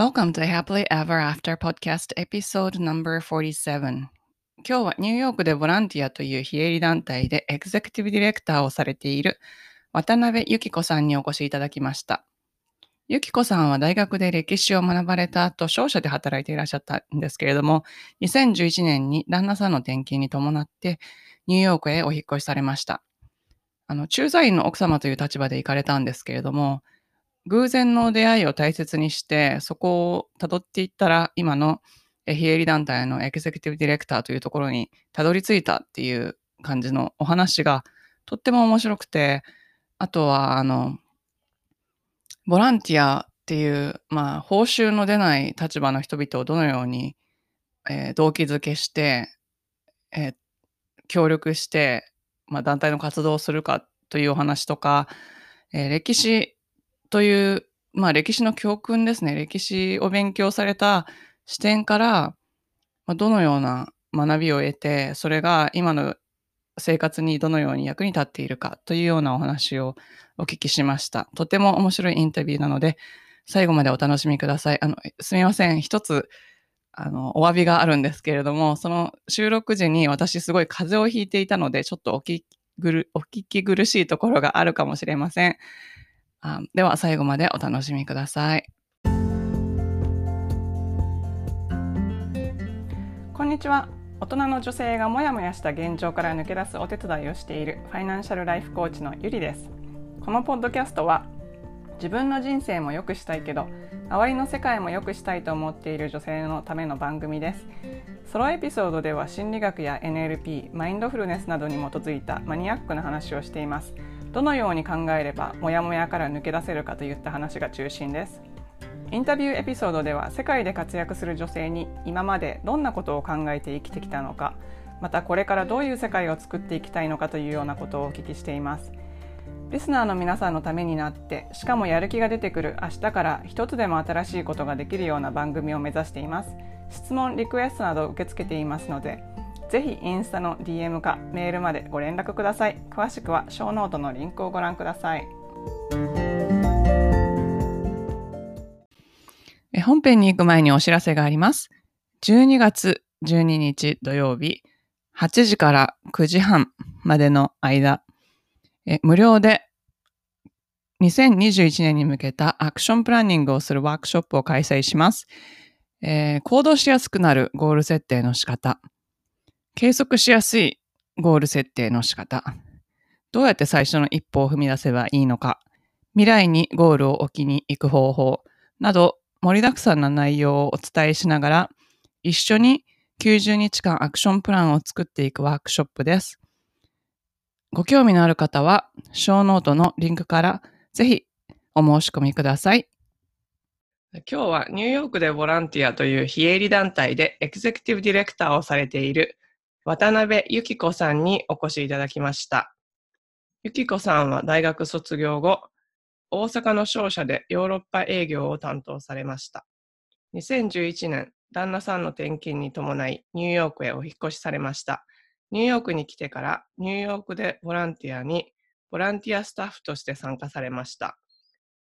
Welcome to Happily Ever After Podcast Episode No.47 今日はニューヨークでボランティアという非営利団体でエグゼクティブディレクターをされている渡辺由紀子さんにお越しいただきました。由紀子さんは大学で歴史を学ばれた後、商社で働いていらっしゃったんですけれども、2011年に旦那さんの転勤に伴ってニューヨークへお引越しされました。あの駐在員の奥様という立場で行かれたんですけれども、偶然の出会いを大切にして、そこをたどっていったら、今の非営利団体のエグゼクティブディレクターというところにたどり着いたっていう感じのお話がとっても面白くて、あとは、あの、ボランティアっていう、まあ、報酬の出ない立場の人々をどのように、えー、動機づけして、えー、協力して、まあ、団体の活動をするかというお話とか、えー、歴史という、まあ、歴史の教訓ですね。歴史を勉強された視点から、まあ、どのような学びを得て、それが今の生活にどのように役に立っているかというようなお話をお聞きしました。とても面白いインタビューなので、最後までお楽しみください。あの、すみません。一つ、あの、お詫びがあるんですけれども、その収録時に私すごい風邪をひいていたので、ちょっとお聞きお聞き苦しいところがあるかもしれません。あでは最後までお楽しみください。こんにちは。大人の女性がモヤモヤした現状から抜け出すお手伝いをしているファイナンシャルライフコーチのゆりです。このポッドキャストは自分の人生も良くしたいけど周りの世界も良くしたいと思っている女性のための番組ですソロエピソードでは心理学や NLP マインドフルネスなどに基づいたマニアックな話をしていますどのように考えればモヤモヤから抜け出せるかといった話が中心です。インタビューエピソードでは世界で活躍する女性に今までどんなことを考えて生きてきたのかまたこれからどういう世界を作っていきたいのかというようなことをお聞きしています。リスナーの皆さんのためになってしかもやる気が出てくる明日から一つでも新しいことができるような番組を目指しています。質問リクエストなど受け付けていますのでぜひインスタの DM かメールまでご連絡ください。詳しくはショーノートのリンクをご覧ください。本編に行く前にお知らせがあります。12月12日土曜日8時から9時半までの間。無料で2021年に向けたアクションプランニングをするワークショップを開催します。えー、行動しやすくなるゴール設定の仕方、計測しやすいゴール設定の仕方、どうやって最初の一歩を踏み出せばいいのか、未来にゴールを置きに行く方法など盛りだくさんな内容をお伝えしながら一緒に90日間アクションプランを作っていくワークショップです。ご興味のある方は、ショーノートのリンクからぜひお申し込みください。今日はニューヨークでボランティアという非営利団体でエグゼクティブディレクターをされている渡辺由紀子さんにお越しいただきました。由紀子さんは大学卒業後、大阪の商社でヨーロッパ営業を担当されました。2011年、旦那さんの転勤に伴いニューヨークへお引越しされました。ニューヨークに来てからニューヨークでボランティアにボランティアスタッフとして参加されました。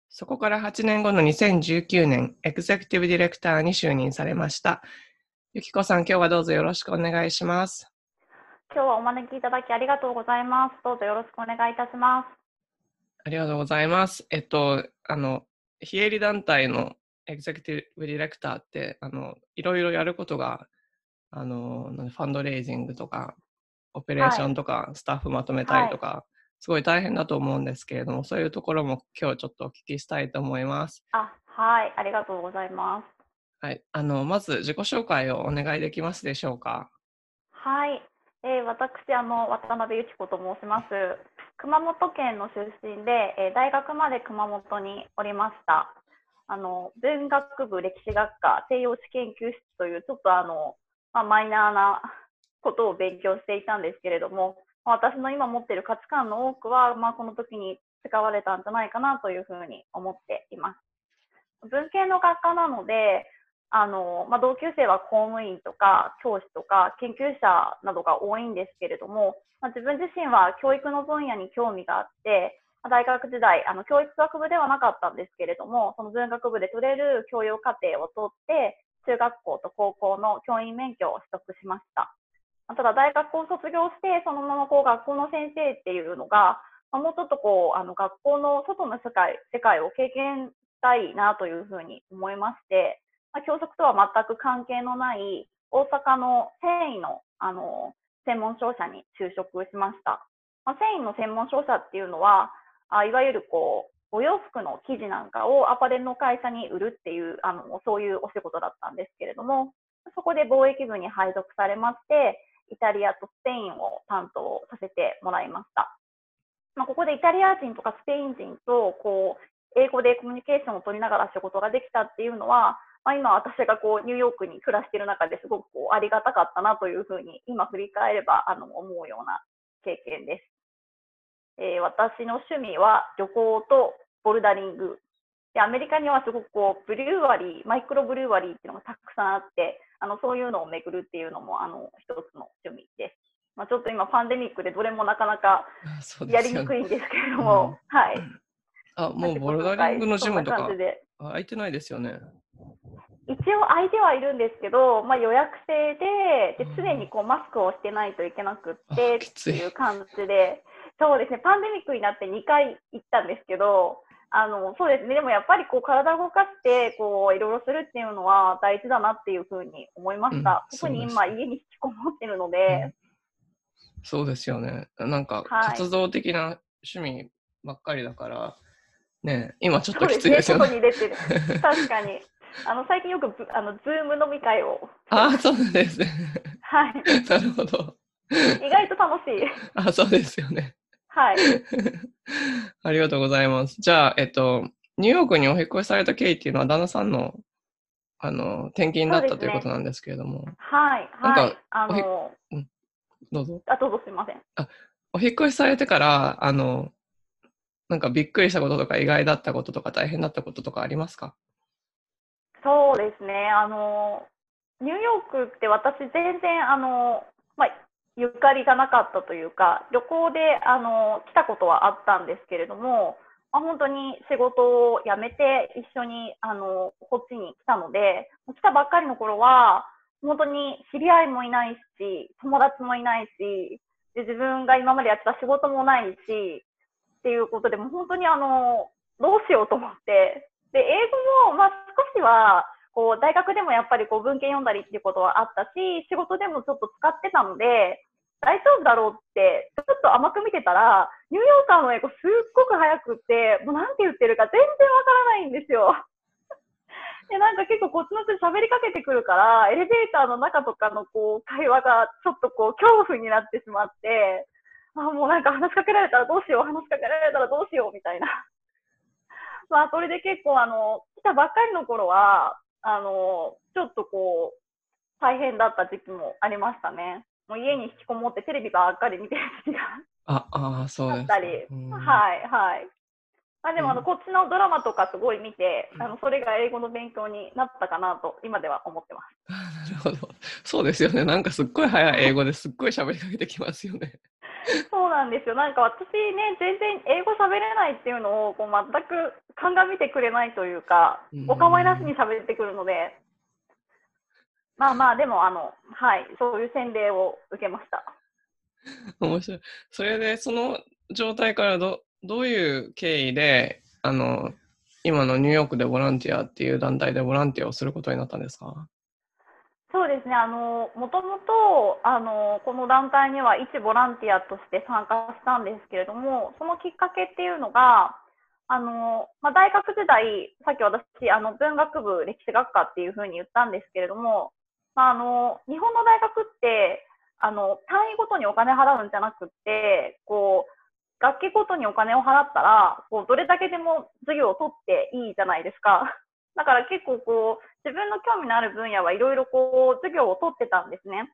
そこから8年後の2019年、エグゼクティブディレクターに就任されました。ゆきこさん、今日はどうぞよろしくお願いします。今日はお招きいただきありがとうございます。どうぞよろしくお願いいたします。ありがとうございます。えっと、あの、非営利団体のエグゼクティブディレクターって、あの、いろいろやることが、あの、ファンドレイジングとか、オペレーションとか、スタッフまとめたりとか、はい、すごい大変だと思うんですけれども、そういうところも今日ちょっとお聞きしたいと思います。あ、はい、ありがとうございます。はい、あのまず自己紹介をお願いできますでしょうか？はい、えー、私あの渡辺由紀子と申します。熊本県の出身で、えー、大学まで熊本におりました。あの文学部歴史学科西洋史研究室というちょっとあの、まあ、マイナーなことを勉強していたんですけれども、私の今持っている価値観の多くは、まあ、この時に使われたんじゃないかなというふうに思っています。文系の学科なので、あのまあ、同級生は公務員とか教師とか研究者などが多いんですけれども、まあ、自分自身は教育の分野に興味があって大学時代、あの教育学部ではなかったんですけれども、その文学部で取れる教養課程を取って、中学校と高校の教員免許を取得しました。ただ大学を卒業して、そのままこう学校の先生っていうのが、まもうちょっとこう、あの学校の外の世界、世界を経験したいなというふうに思いまして、まあ、教職とは全く関係のない大阪の繊維のあの専門商社に就職しました。まあ、繊維の専門商社っていうのは、あいわゆるこう、お洋服の生地なんかをアパレルの会社に売るっていう、あの、そういうお仕事だったんですけれども、そこで貿易部に配属されまして、イタリアとスペインを担当させてもらいました。まあ、ここでイタリア人とかスペイン人と、こう、英語でコミュニケーションを取りながら仕事ができたっていうのは、まあ、今私がこうニューヨークに暮らしている中ですごくこうありがたかったなというふうに今振り返ればあの思うような経験です。えー、私の趣味は旅行とボルダリング。で、アメリカにはすごくこう、ブリューワリー、マイクロブリューワリーっていうのがたくさんあって、あの、そういうのを巡るっていうのも、あの、一つの趣味です。まあ、ちょっと今パンデミックでどれもなかなかやりにくいんですけれども、うん、はい。あ、もうボルダリングのジムとか空いてないですよね。一応空いてはいるんですけど、まあ、予約制でで常にこうマスクをしてないといけなくってっていう感じでそうですね、パンデミックになって2回行ったんですけど、あのそうですね、でもやっぱりこう体を動かしてこういろいろするっていうのは大事だなっていうふうに思いました。うん、特に今、家に引きこもってるので、うん、そうですよね、なんか活動的な趣味ばっかりだから、ね、今ちょっときついですよね。ね外に出てる。確かにあの最近よくあのズーム飲み会を。あそうなんですね。はい。なるほど。意外と楽しい。あそうですよね。はい。ありがとうございます。じゃあ、えっと、ニューヨークにお引越しされた経緯っていうのは、旦那さんのあの転勤だった、ということなんですけれども。はい、はい。あの、うん、どうぞ。あ、どうぞすみません。あ、お引越しされてから、あの、なんかびっくりしたこととか意外だったこととか大変だったこととかありますか？そうですね。あの、ニューヨークって私全然、あの、まあ、ゆかりがなかったというか、旅行であの来たことはあったんですけれども、まあ、本当に仕事を辞めて一緒にあのこっちに来たので、来たばっかりの頃は、本当に知り合いもいないし、友達もいないし、で自分が今までやってた仕事もないし、っていうことで、も本当にあの、どうしようと思って、で、英語も、まあ、少しは、こう、大学でもやっぱりこう、文献読んだりっていうことはあったし、仕事でもちょっと使ってたので、大丈夫だろうって、ちょっと甘く見てたら、ニューヨーカーの英語すっごく早くって、もうなんて言ってるか全然わからないんですよ。で、なんか結構こっちの人喋りかけてくるから、エレベーターの中とかのこう、会話がちょっとこう、恐怖になってしまって、あ、もうなんか話しかけられたらどうしよう、話しかけられたらどうしよう、みたいな。まあ、それで結構あの、来たばっかりの頃は、あの、ちょっとこう、大変だった時期もありましたね。もう家に引きこもってテレビばっかり見てる時がああそうですたり、はいはいあでもあの、こっちのドラマとかすごい見て、あのそれが英語の勉強になったかなと今では思ってます。なるほど。そうですよね。なんかすっごい早い英語ですっごい喋りかけてきますよね。そうなんですよ。なんか私ね、全然英語喋れないっていうのをこう全く鑑みてくれないというか、お構いなしに喋ってくるので、まあまあ、でも、あの、はい、そういう洗礼を受けました。面白い。それで、その状態からど、どういう経緯で、あの、今のニューヨークでボランティアっていう団体でボランティアをすることになったんですか？そうですね、あの、もともと、あの、この団体には一ボランティアとして参加したんですけれども、そのきっかけっていうのが、あの、まあ、大学時代、さっき私、あの、文学部歴史学科っていうふうに言ったんですけれども、まあ、あの日本の大学ってあの単位ごとにお金払うんじゃなくてこう学期ごとにお金を払ったらこうどれだけでも授業を取っていいじゃないですか。だから結構こう自分の興味のある分野はいろいろこう授業を取ってたんですね。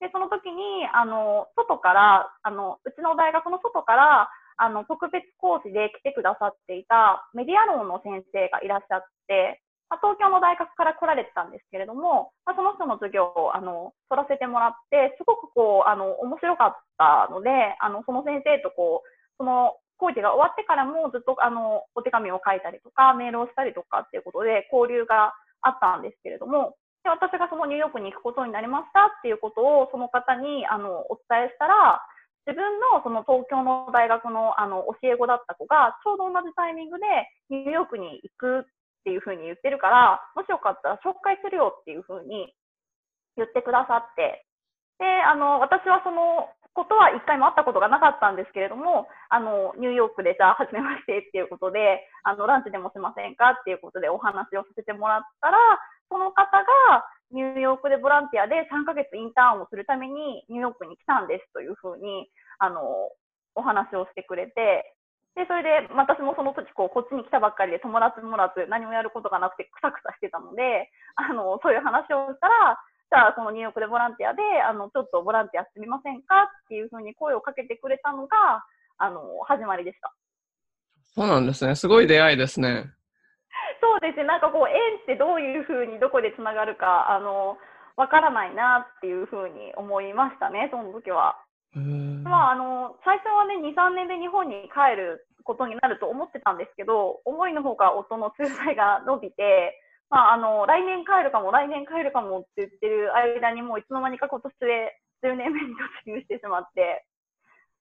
でその時にあの外からあのうちの大学の外からあの特別講師で来てくださっていたメディア論の先生がいらっしゃってまあ、東京の大学から来られてたんですけれども、まあ、その人の授業をあの取らせてもらって、すごくこうあの面白かったので、あのその先生とこうその工事が終わってからもずっとあのお手紙を書いたりとか、メールをしたりとかっていうことで交流があったんですけれども、で私がそのニューヨークに行くことになりましたっていうことをその方にあのお伝えしたら、自分のその東京の大学のあの教え子だった子がちょうど同じタイミングでニューヨークに行くっていうふうに言ってるから、もしよかったら紹介するよっていうふうに言ってくださって、で、あの、私はそのことは一回も会ったことがなかったんですけれども、あの、ニューヨークでじゃあ、初めましてっていうことで、あの、ランチでもしませんかっていうことでお話をさせてもらったら、その方がニューヨークでボランティアで3ヶ月インターンをするためにニューヨークに来たんですというふうに、あの、お話をしてくれて、で、それで私もその時こう、こっちに来たばっかりで友達もらず何もやることがなくてくさくさしてたので、あの、そういう話をしたら、ゃあそのニューヨークでボランティアで、あの、ちょっとボランティアしてみませんかっていうふうに声をかけてくれたのが、あの、始まりでした。そうなんですね。すごい出会いですね。そうですね。なんかこう、縁ってどういうふうにどこでつながるか、あの、わからないなっていうふうに思いましたね、その時は。まあ、あの、最初はね、2、3年で日本に帰ることになると思ってたんですけど、思いのほか夫の仲裁が伸びて、まあ、あの、来年帰るかも、来年帰るかもって言ってる間にもういつの間にか今年で10年目に突入してしまって、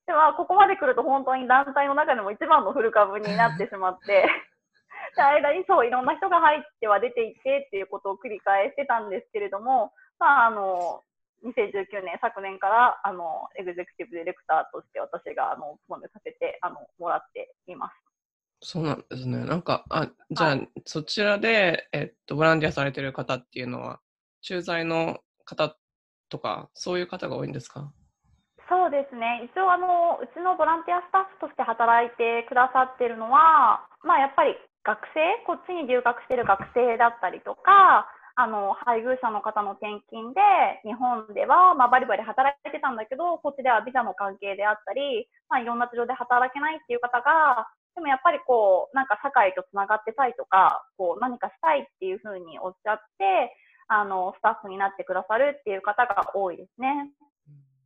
では、ここまで来ると本当に団体の中でも一番の古株になってしまって、で、間にそう、いろんな人が入っては出ていってっていうことを繰り返してたんですけれども、まあ、あの、2019年、昨年から、あの、エグゼクティブディレクターとして私が、あの、務めさせて、あの、もらっています。そうなんですね。なんか、あ、じゃあ、はい、そちらで、えっと、ボランティアされてる方っていうのは、駐在の方とか、そういう方が多いんですか？そうですね。一応、あの、うちのボランティアスタッフとして働いてくださってるのは、まあ、やっぱり学生、こっちに留学してる学生だったりとか、あの、配偶者の方の転勤で、日本では、まあ、バリバリ働いてたんだけど、こっちではビザの関係であったり、まあ、いろんな事情で働けないっていう方が、でもやっぱりこう、なんか社会とつながってたいとか、こう、何かしたいっていうふうにおっしゃって、あの、スタッフになってくださるっていう方が多いですね。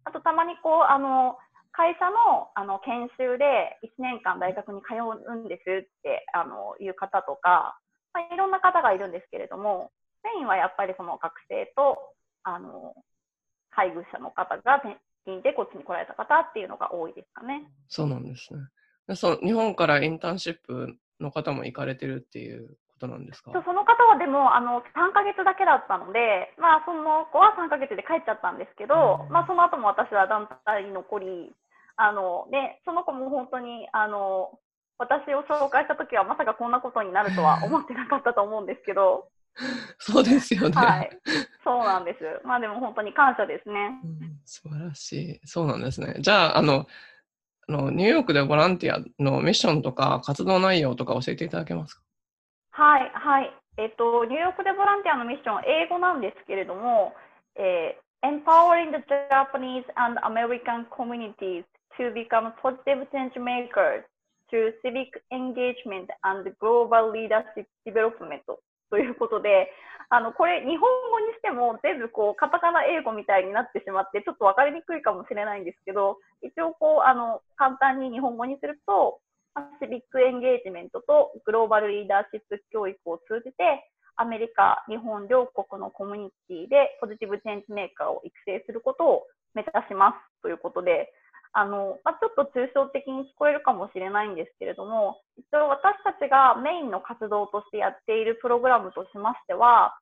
あと、たまにこう、あの、会社のあの研修で1年間大学に通うんですってあのいう方とか、まあ、いろんな方がいるんですけれども、メインはやっぱりその学生と、あの、配偶者の方が転勤でこっちに来られた方っていうのが多いですかね。そうなんですね。そう日本からインターンシップの方も行かれてるっていうことなんですか？その方はでもあの3ヶ月だけだったので、まあ、その子は3ヶ月で帰っちゃったんですけど、まあ、その後も私は団体に残り、あのね、その子も本当にあの私を紹介した時はまさかこんなことになるとは思ってなかったと思うんですけど、そうですよね。はい。そうなんです。まあでも本当に感謝ですね。うん、素晴らしい。そうなんですね。じゃあ、あの、あのニューヨークでボランティアのミッションとか活動内容とか教えていただけますかはい、はい。えっと、ニューヨークでボランティアのミッション、英語なんですけれども、えー、Empowering the Japanese and American communities to become positive change makers through civic engagement and global leadership development ということで、あの、これ、日本語にしても全部こう、カタカナ英語みたいになってしまって、ちょっと分かりにくいかもしれないんですけど、一応こう、あの、簡単に日本語にすると、シビックエンゲージメントとグローバルリーダーシップ教育を通じて、アメリカ、日本両国のコミュニティでポジティブチェンジメーカーを育成することを目指しますということで、あの、まあ、ちょっと抽象的に聞こえるかもしれないんですけれども、一応私たちがメインの活動としてやっているプログラムとしましては、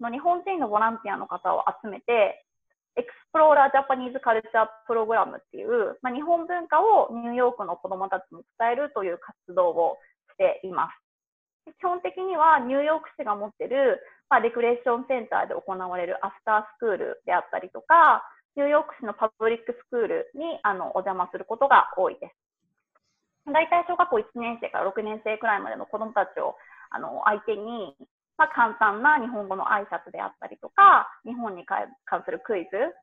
日本人のボランティアの方を集めて、エクスプローラージャパニーズカルチャープログラムっていう、まあ、日本文化をニューヨークの子供たちに伝えるという活動をしています。基本的にはニューヨーク市が持っている、まあ、レクレーションセンターで行われるアフタースクールであったりとか、ニューヨーク市のパブリックスクールにあのお邪魔することが多いです。大体小学校1年生から6年生くらいまでの子どもたちをあの相手に、まあ、簡単な日本語の挨拶であったりとか、日本に関するクイズ、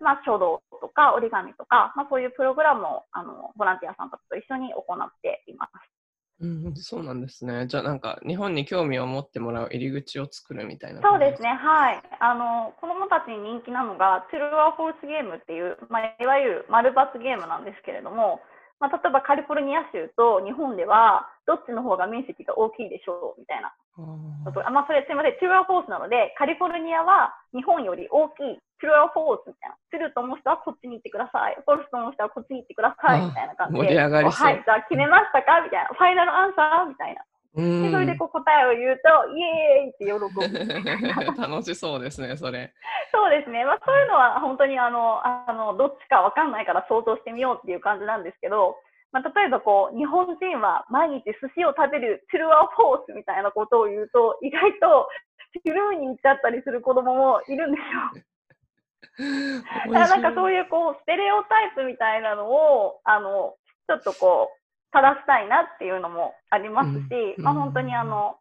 まあ、書道とか折り紙とか、まあ、そういうプログラムをあのボランティアさんたちと一緒に行っています。うん、そうなんですね。じゃあなんか日本に興味を持ってもらう入り口を作るみたいなそうですね。はい。あの子供たちに人気なのがトゥルーアフォースゲームっていう、まあ、いわゆる丸抜ゲームなんですけれども、まあ、例えばカリフォルニア州と日本では、どっちの方が面積が大きいでしょうみたいな。あまあ、それすみません、トゥルアフォースなので、カリフォルニアは日本より大きい、トゥルアフォースみたいな。トゥルと思う人はこっちに行ってください。フォルスと思う人はこっちに行ってください。みたいな感じで。盛り上がりそう。はい、じゃあ決めましたか？みたいな。ファイナルアンサー？みたいな。でそれでこう答えを言うと、イエーイって喜ぶ。楽しそうですね、それ。そうですね。まあそういうのは本当にあの、あの、どっちかわかんないから想像してみようっていう感じなんですけど、まあ、例えばこう、日本人は毎日寿司を食べるトゥルアフォースみたいなことを言うと、意外とトゥルーに行っちゃったりする子供もいるんですよ。だからなんかそういうこう、ステレオタイプみたいなのを、あの、ちょっとこう、正したいなっていうのもありますし、うん、まあ本当にあの、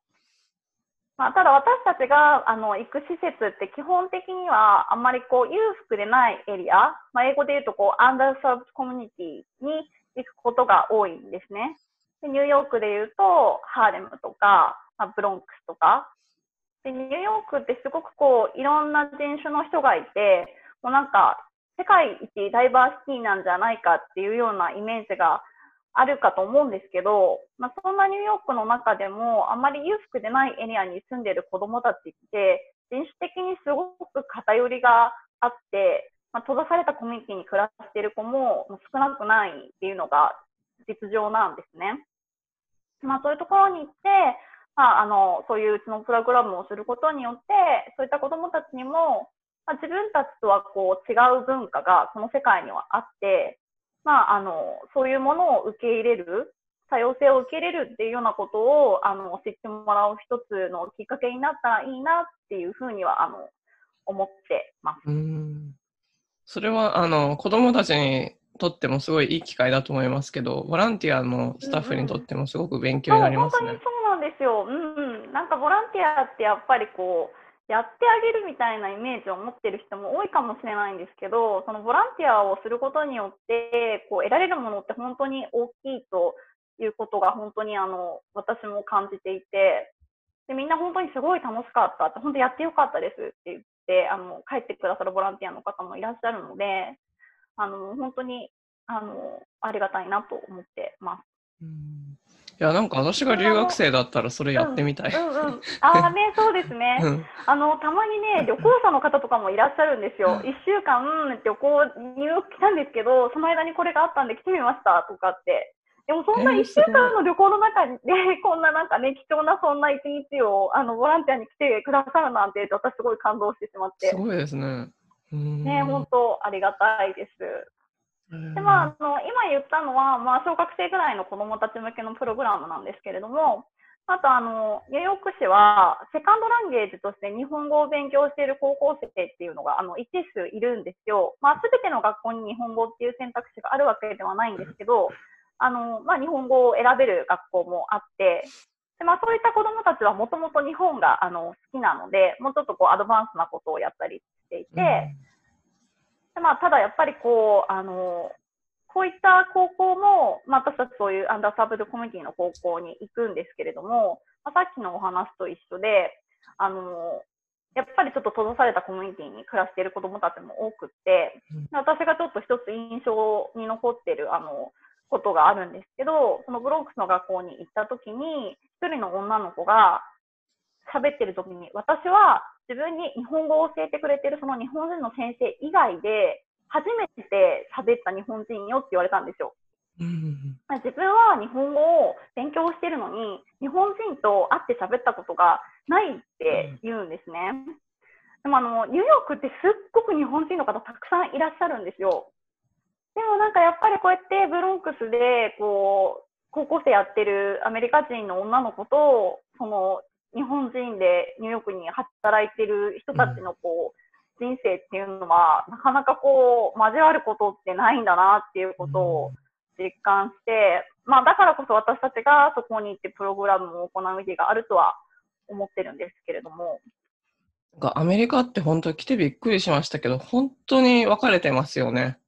まあ、ただ私たちがあの行く施設って基本的にはあんまりこう裕福でないエリア、まあ、英語で言うとこうアンダーサーブコミュニティに行くことが多いんですね。でニューヨークで言うと、ハーレムとか、まあ、ブロンクスとか。で、ニューヨークってすごくこう、いろんな人種の人がいて、もうなんか、世界一ダイバーシティなんじゃないかっていうようなイメージがあるかと思うんですけど、まあ、そんなニューヨークの中でも、あまり裕福でないエリアに住んでる子供たちって、人種的にすごく偏りがあって、まあ、閉ざされたコミュニティに暮らしている子も少なくないっていうのが実情なんですね。まあ、そういうところに行って、まあ、あの、そういううちのプログラムをすることによって、そういった子供たちにも、まあ、自分たちとはこう違う文化がこの世界にはあって、まあ、あの、そういうものを受け入れる、多様性を受け入れるっていうようなことを、あの、知ってもらう一つのきっかけになったらいいなっていうふうには、あの、思ってます。それはあの子どもたちにとってもすごいいい機会だと思いますけど、ボランティアのスタッフにとってもすごく勉強になりますね。うんうん、そう本当にそうなんですよ。うん、なんかボランティアってやっぱりこう、やってあげるみたいなイメージを持ってる人も多いかもしれないんですけど、そのボランティアをすることによって、こう得られるものって本当に大きいということが本当にあの私も感じていて、でみんな本当にすごい楽しかったって、本当やってよかったですって言ってあの帰ってくださるボランティアの方もいらっしゃるのであの本当にあのありがたいなと思ってます。うんいやなんか私が留学生だったらそれやってみたい。うんうんうん、ああね そうですね。うん、あのたまにね旅行者の方とかもいらっしゃるんですよ。一週間旅行ニューヨーク来たんですけどその間にこれがあったんで来てみましたとかってでもそんな1週間の旅行の中で、こんななんかね、貴重なそんな一日をあのボランティアに来てくださるなんて、私すごい感動してしまって。すごいですね。ね、本当ありがたいです。で、まあ、あの、今言ったのは、まあ、小学生ぐらいの子供たち向けのプログラムなんですけれども、あと、あの、ニューヨーク市は、セカンドランゲージとして日本語を勉強している高校生っていうのが、あの、一定数いるんですよ。まあ、すべての学校に日本語っていう選択肢があるわけではないんですけど、あの、まあ、日本語を選べる学校もあって、でまあ、そういった子どもたちはもともと日本があの好きなので、もうちょっとこうアドバンスなことをやったりしていて、うん、でまあ、ただやっぱりこう、あの、こういった高校も、まあ、私たちそういうアンダーサーブドコミュニティの高校に行くんですけれども、まあ、さっきのお話と一緒で、あの、やっぱりちょっと閉ざされたコミュニティに暮らしている子どもたちも多くって、私がちょっと一つ印象に残っている、あの、ことがあるんですけど、そのブロンクスの学校に行った時に、一人の女の子が喋ってる時に、私は自分に日本語を教えてくれてるその日本人の先生以外で、初めて喋った日本人よって言われたんですよ。自分は日本語を勉強してるのに、日本人と会って喋ったことがないって言うんですね。でもあの、ニューヨークってすっごく日本人の方たくさんいらっしゃるんですよ。でもなんかやっぱりこうやってブロンクスでこう高校生やってるアメリカ人の女の子とその日本人でニューヨークに働いてる人たちのこう、人生っていうのはなかなかこう交わることってないんだなっていうことを実感して、まあだからこそ私たちがそこに行ってプログラムを行う意義があるとは思ってるんですけれども。アメリカって本当来てびっくりしましたけど、本当に分かれてますよね。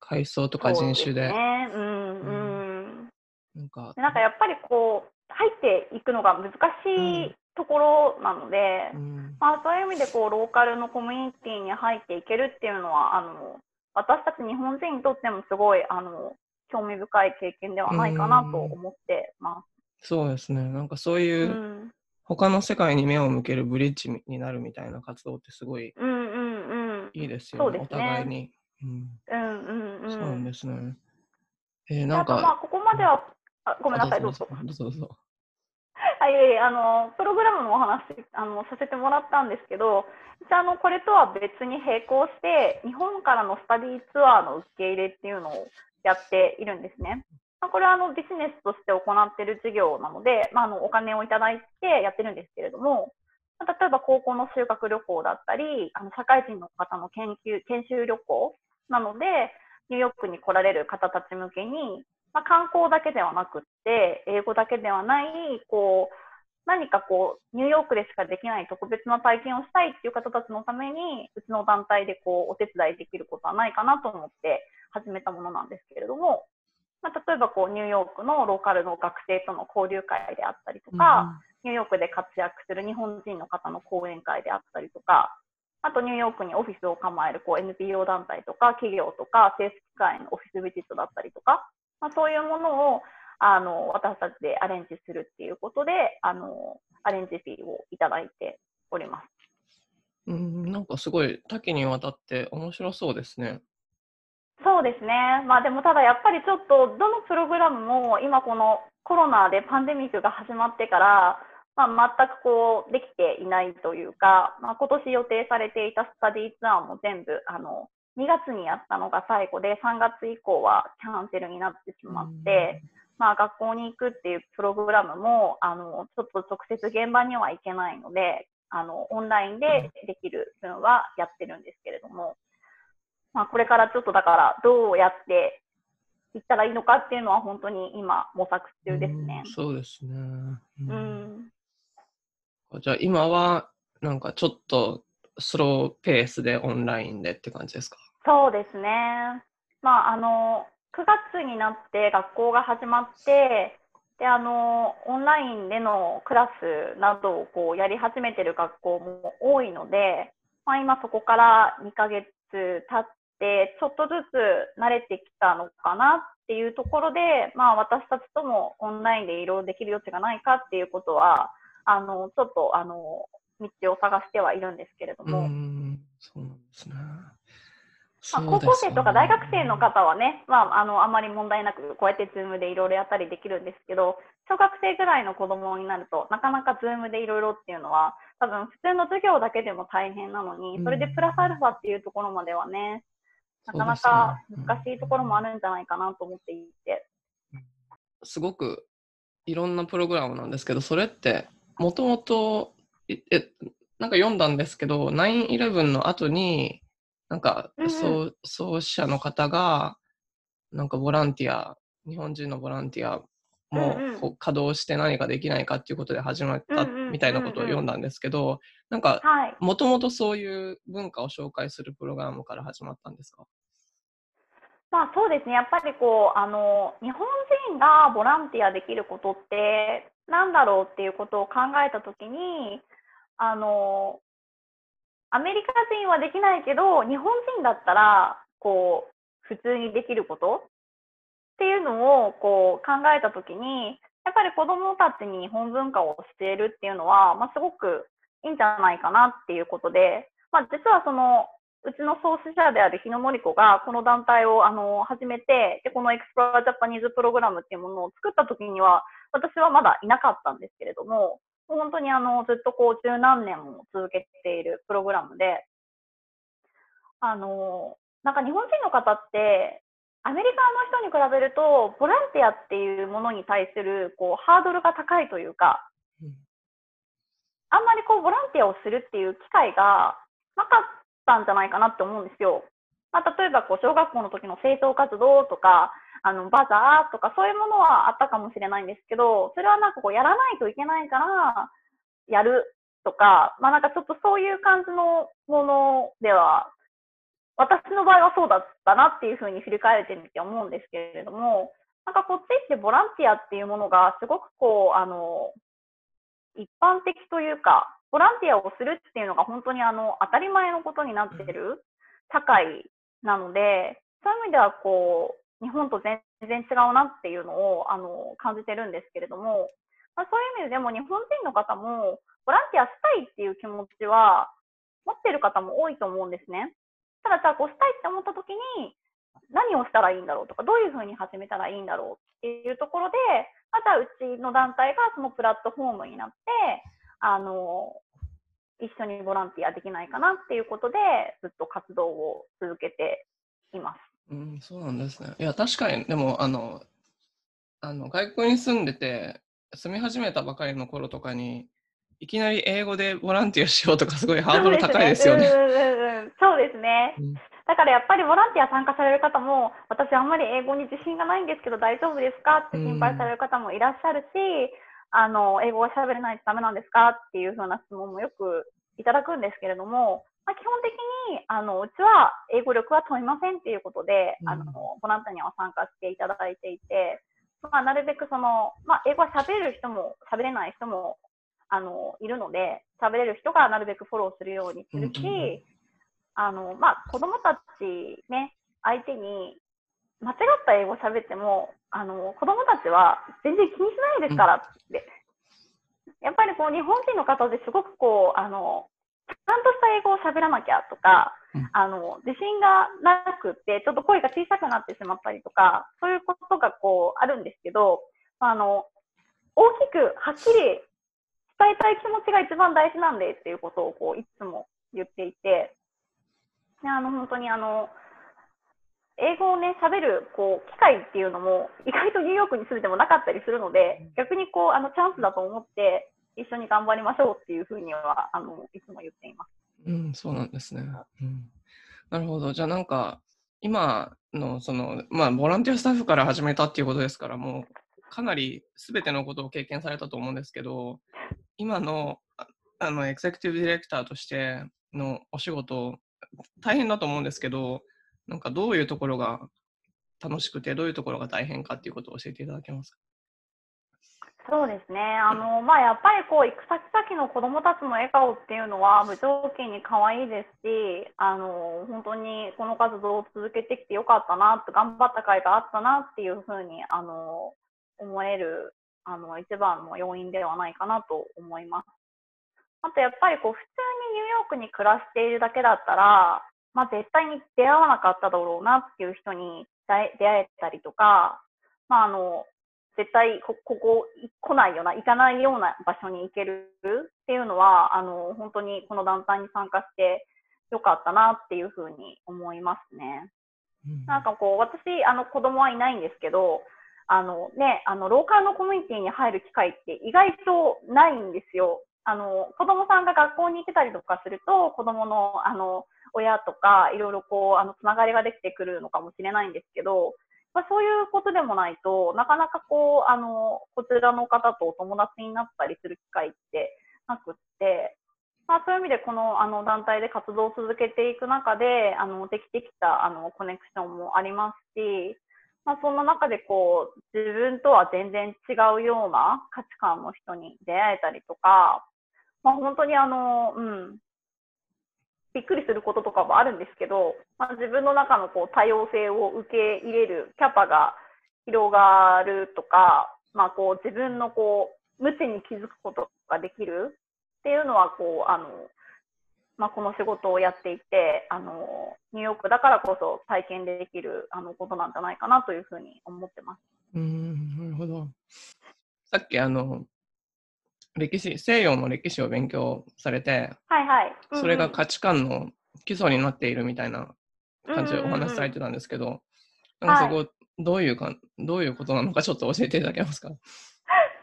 階層とか人種で。ね、うんうん。なんかなんかやっぱりこう入っていくのが難しいところなので、うん、まあ、そういう意味でこうローカルのコミュニティに入っていけるっていうのはあの私たち日本人にとってもすごいあの興味深い経験ではないかなと思ってまそうですね。なんかそうす。いううん他の世界に目を向けるブリッジになるみたいな活動ってすごいうんうんうん。いいですよね。お互いに。うん、うんうんうん。そうなんですね。えー、でなんあとまあか、ここまではあごめんなさいどうぞ。どうぞどうぞ。はい、あのプログラムのお話あのさせてもらったんですけど、じゃあのこれとは別に並行して日本からのスタディツアーの受け入れっていうのをやっているんですね。ま、これはあのビジネスとして行っている事業なので、まあ、あのお金をいただいてやってるんですけれども、ま例えば高校の修学旅行だったり、あの社会人の方の研究研修旅行なので、ニューヨークに来られる方たち向けに、まあ、観光だけではなくって、英語だけではない、こう、何かこう、ニューヨークでしかできない特別な体験をしたいっていう方たちのために、うちの団体でこう、お手伝いできることはないかなと思って始めたものなんですけれども、まあ、例えばこう、ニューヨークのローカルの学生との交流会であったりとか、ニューヨークで活躍する日本人の方の講演会であったりとか、あとニューヨークにオフィスを構えるこう NPO 団体とか企業とか政府機関へのオフィスビジットだったりとか、まあ、そういうものをあの私たちでアレンジするっていうことであのアレンジフィーをいただいております。うん、なんかすごい多岐にわたって面白そうですね。そうですね。まあでもただやっぱりちょっとどのプログラムも今このコロナでパンデミックが始まってから、まあ、全くこうできていないというか、まあ、今年予定されていたスタディツアーも全部あの2月にやったのが最後で3月以降はキャンセルになってしまって、まあ、学校に行くっていうプログラムもあのちょっと直接現場には行けないのであのオンラインでできる分はやってるんですけれども、まあ、これからちょっとだからどうやっていったらいいのかっていうのは本当に今模索中ですねうん。そうですね。ううんじゃあ今はなんかちょっとスローペースでオンラインでって感じですか？そうですね。まあ、あの、9月になって学校が始まって、で、あの、オンラインでのクラスなどをこうやり始めてる学校も多いので、まあ、今そこから2ヶ月経って、ちょっとずつ慣れてきたのかなっていうところで、まあ、私たちともオンラインでいろいろできる余地がないかっていうことは、あの、ちょっと、あの、道を探してはいるんですけれどうも、ん、そうなんですね。まあ、高校生とか大学生の方はね、まあ、あのあまり問題なくこうやって Zoom でいろいろやったりできるんですけど小学生ぐらいの子供になるとなかなか Zoom でいろいろっていうのは多分普通の授業だけでも大変なのにそれでプラスアルファっていうところまではねなかなか難しいところもあるんじゃないかなと思っていて。すごくいろんなプログラムなんですけど、それってもともと、いえ、なんか読んだんですけど、9-11の後に、なんかそう創始者の方が、なんかボランティア、日本人のボランティアもこう稼働して何かできないかっていうことで始まったみたいなことを読んだんですけど、なんかはい。もともとそういう文化を紹介するプログラムから始まったんですか？まあそうですね、やっぱりこうあの日本人がボランティアできることってなんだろうっていうことを考えたときにあの、アメリカ人はできないけど、日本人だったらこう普通にできること？っていうのをこう考えたときに、やっぱり子どもたちに日本文化を教えるっていうのは、まあ、すごくいいんじゃないかなっていうことで、まあ、実はそのうちの創始者である日野森子がこの団体をあの始めてで、このエクスプロージャパニーズプログラムっていうものを作った時には、私はまだいなかったんですけれども、本当にあのずっとこう十何年も続けているプログラムで、あの、なんか日本人の方って、アメリカの人に比べると、ボランティアっていうものに対するこうハードルが高いというか、うんあんまりこうボランティアをするっていう機会がなかったんじゃないかなって思うんですよ。まあ、例えばこう小学校の時の清掃活動とか、あのバザーとかそういうものはあったかもしれないんですけど、それはなんかこうやらないといけないからやるとか、まあなんかちょっとそういう感じのものでは、私の場合はそうだったなっていうふうに振り返ってみて思うんですけれども、なんかこっちってボランティアっていうものがすごくこう、あの、一般的というか、ボランティアをするっていうのが本当にあの当たり前のことになってる社会なので、そういう意味ではこう、日本と全然違うなっていうのをあの感じてるんですけれども、まあ、そういう意味でも日本人の方もボランティアしたいっていう気持ちは持ってる方も多いと思うんですね。ただじゃあこうしたいって思った時に何をしたらいいんだろうとかどういうふうに始めたらいいんだろうっていうところで、まあ、じゃあうちの団体がそのプラットフォームになってあの一緒にボランティアできないかなっていうことでずっと活動を続けています。うん、そうなんですね。いや確かにでもあのあの外国に住んでて住み始めたばかりの頃とかにいきなり英語でボランティアしようとかすごいハードル高いですよね。そうですね。だからやっぱりボランティア参加される方も私あんまり英語に自信がないんですけど大丈夫ですかって心配される方もいらっしゃるし、あの英語が喋れないとダメなんですか？っていうふうな質問もよくいただくんですけれども、まあ、基本的にあのうちは英語力は問いませんっていうことで、あのボランティアには参加していただいていて、まあ、なるべくその、まあ、英語は喋れる人も喋れない人もあのいるので、喋れる人がなるべくフォローするようにするし、あのまあ、子供たち、ね、相手に間違った英語を喋ってもあの子供たちは全然気にしないですからって、やっぱりこう日本人の方ですごくこうあのちゃんとした英語を喋らなきゃとか、あの自信がなくてちょっと声が小さくなってしまったりとかそういうことがこうあるんですけどあの大きくはっきり伝えたい気持ちが一番大事なんでっていうことをこういつも言っていて。あの本当にあの英語をね喋るこう機会っていうのも意外とニューヨークに住んでもなかったりするので逆にこうあのチャンスだと思って一緒に頑張りましょうっていうふうにはあのいつも言っています。うん、そうなんですね。うん、なるほど。じゃあなんか今のそのまあボランティアスタッフから始めたっていうことですからもうかなり全てのことを経験されたと思うんですけど今のあのエグゼクティブディレクターとしてのお仕事大変だと思うんですけどなんかどういうところが楽しくて、どういうところが大変かっていうことを教えていただけますか？そうですね。あの、まあ、やっぱりこう、行く先々の子供たちの笑顔っていうのは無条件に可愛いですし、あの、本当にこの活動を続けてきてよかったなって、頑張った甲斐があったなっていうふうに、あの、思える、あの、一番の要因ではないかなと思います。あと、やっぱりこう、普通にニューヨークに暮らしているだけだったら、まあ、絶対に出会わなかっただろうなっていう人に出会えたりとか、まあ、あの、絶対こここ来ないような、行かないような場所に行けるっていうのは、あの、本当にこの団体に参加してよかったなっていうふうに思いますね。うん、なんかこう、私、あの、子供はいないんですけど、あのね、あの、ローカルのコミュニティに入る機会って意外とないんですよ。あの、子供さんが学校に行ってたりとかすると、子供の、あの、親とか、いろいろこう、あの、つながりができてくるのかもしれないんですけど、まあ、そういうことでもないとなかなかこう、あの、こちらの方とお友達になったりする機会ってなくって、まあ、そういう意味でこのあの団体で活動を続けていく中で、あの、できてきたあのコネクションもありますし、まあ、そんな中でこう、自分とは全然違うような価値観の人に出会えたりとか、まあ、本当にあの、うん、びっくりすることとかもあるんですけど、まあ、自分の中のこう多様性を受け入れるキャパが広がるとか、まあ、こう自分のこう無知に気づくことができるっていうのはこうあの、まあ、この仕事をやっていてあのニューヨークだからこそ体験できるあのことなんじゃないかなというふうに思ってます。うんなるほどさっきあの歴史、西洋の歴史を勉強されて、はいはい。うんうん、それが価値観の基礎になっているみたいな感じでお話しされてたんですけど、なんかそこ、はい、どういうか、どういうことなのかちょっと教えていただけますか？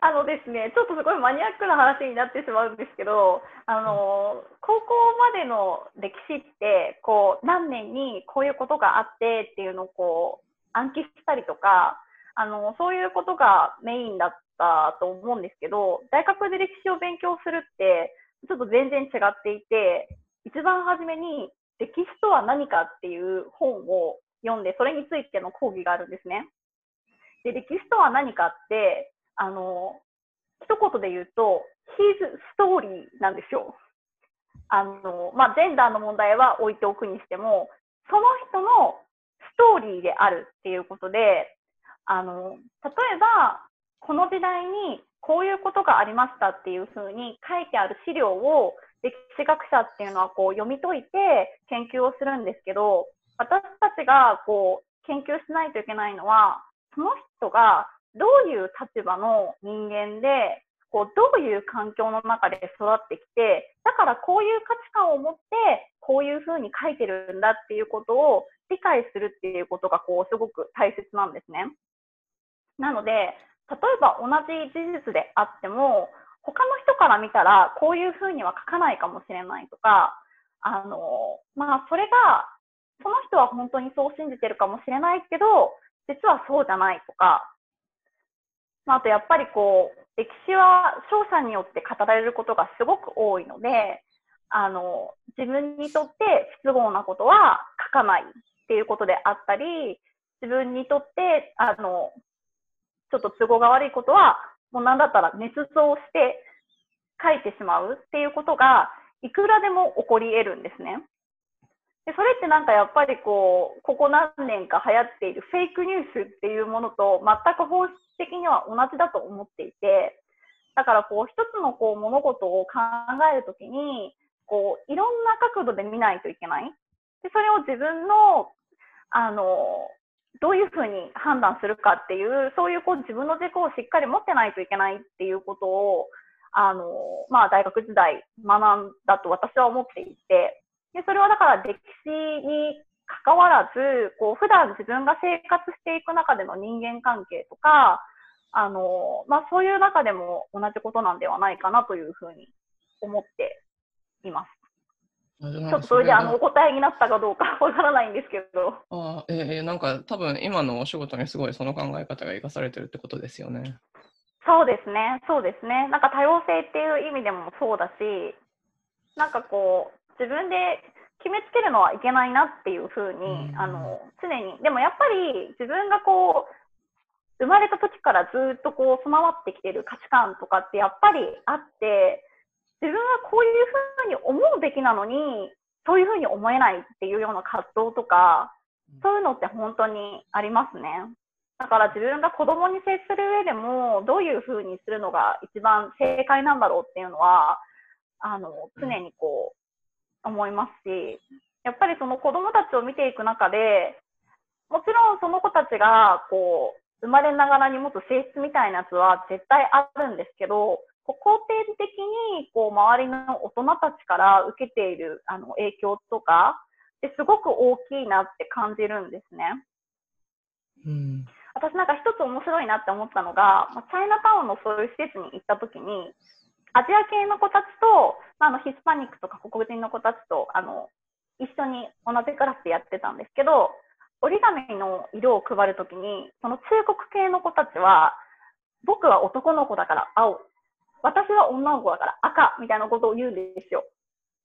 あのですね、ちょっとすごいマニアックな話になってしまうんですけど、あの、高校までの歴史って、こう、何年にこういうことがあってっていうのをこう、暗記したりとか、あの、そういうことがメインだったと思うんですけど、大学で歴史を勉強するって、ちょっと全然違っていて、一番初めに歴史とは何かっていう本を読んで、それについての講義があるんですね。で、歴史とは何かって、あの、一言で言うと、his story なんですよ。あの、まあ、ジェンダーの問題は置いておくにしても、その人のストーリーであるっていうことで、あの、例えば、この時代にこういうことがありましたっていうふうに書いてある資料を歴史学者っていうのはこう読み解いて研究をするんですけど、私たちがこう研究しないといけないのは、その人がどういう立場の人間で、こうどういう環境の中で育ってきて、だからこういう価値観を持って、こういうふうに書いてるんだっていうことを理解するっていうことが、こう、すごく大切なんですね。なので、例えば同じ事実であっても、他の人から見たら、こういうふうには書かないかもしれないとか、あの、まあ、それが、その人は本当にそう信じてるかもしれないけど、実はそうじゃないとか、まあ、あとやっぱりこう、歴史は勝者によって語られることがすごく多いので、あの、自分にとって不都合なことは書かないっていうことであったり、自分にとって、あの、ちょっと都合が悪いことは、もうなんだったら捏造して書いてしまうっていうことが、いくらでも起こり得るんですね。でそれってなんかやっぱりこう、ここ何年か流行っているフェイクニュースっていうものと全く本質的には同じだと思っていて、だからこう一つのこう物事を考えるときに、こういろんな角度で見ないといけない。でそれを自分の、あの、どういうふうに判断するかっていう、そういうこう自分の軸をしっかり持ってないといけないっていうことを、あの、まあ大学時代学んだと私は思っていて、で、それはだから歴史に関わらず、こう、普段自分が生活していく中での人間関係とか、あの、まあ、そういう中でも同じことなんではないかなというふうに思っています。ちょっとそれであのお答えになったかどうか わからないんですけど。あえー、なんか多分今のお仕事にすごいその考え方が生かされてるってことですよね。そうですね、そうですね。なんか多様性っていう意味でもそうだし、なんかこう、自分で決めつけるのはいけないなっていうふうに、あの、常に。でもやっぱり自分がこう、生まれた時からずっとこう備わってきてる価値観とかってやっぱりあって、自分はこういうふうに思うべきなのに、そういうふうに思えないっていうような葛藤とか、そういうのって本当にありますね。だから自分が子供に接する上でも、どういうふうにするのが一番正解なんだろうっていうのは、あの、常にこう、思いますし、やっぱりその子供たちを見ていく中で、もちろんその子たちが、こう、生まれながらに持つ性質みたいなやつは絶対あるんですけど、こう肯定的に、こう、周りの大人たちから受けている、あの、影響とか、ですごく大きいなって感じるんですね。うん、私なんか一つ面白いなって思ったのが、チャイナタウンのそういう施設に行った時に、アジア系の子たちと、あのヒスパニックとか黒人の子たちとあの一緒に同じクラスでやってたんですけど、折り紙の色を配るときに、その中国系の子たちは、僕は男の子だから青、私は女の子だから赤みたいなことを言うんですよ。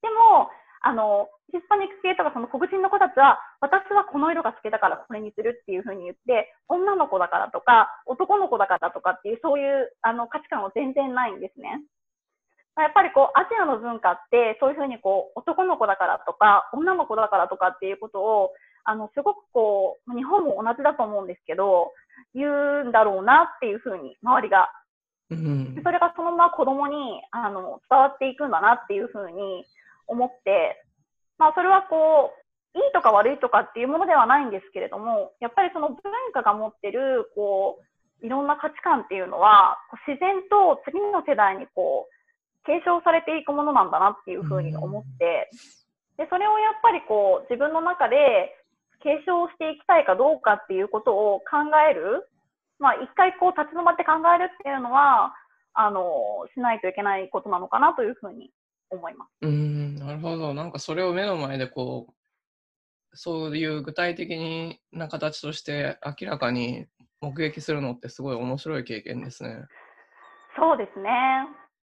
でも、あの、ヒスパニック系とかその黒人の子たちは、私はこの色が好きだからこれにするっていうふうに言って、女の子だからとか、男の子だからとかっていう、そういうあの価値観は全然ないんですね。やっぱりこう、アジアの文化って、そういうふうにこう、男の子だからとか、女の子だからとかっていうことを、あの、すごくこう、日本も同じだと思うんですけど、言うんだろうなっていうふうに、周りが。うん、それがそのまま子供に、あの、伝わっていくんだなっていうふうに思って、まあ、それはこう、いいとか悪いとかっていうものではないんですけれども、やっぱりその文化が持ってる、こう、いろんな価値観っていうのは、自然と次の世代にこう、継承されていくものなんだなっていうふうに思って、で、それをやっぱりこう、自分の中で継承していきたいかどうかっていうことを考える。まあ、一回こう、立ち止まって考えるっていうのは、あの、しないといけないことなのかなというふうに思います。うん、なるほど。なんかそれを目の前でこう、そういう具体的にな形として明らかに目撃するのってすごい面白い経験ですね。そうですね。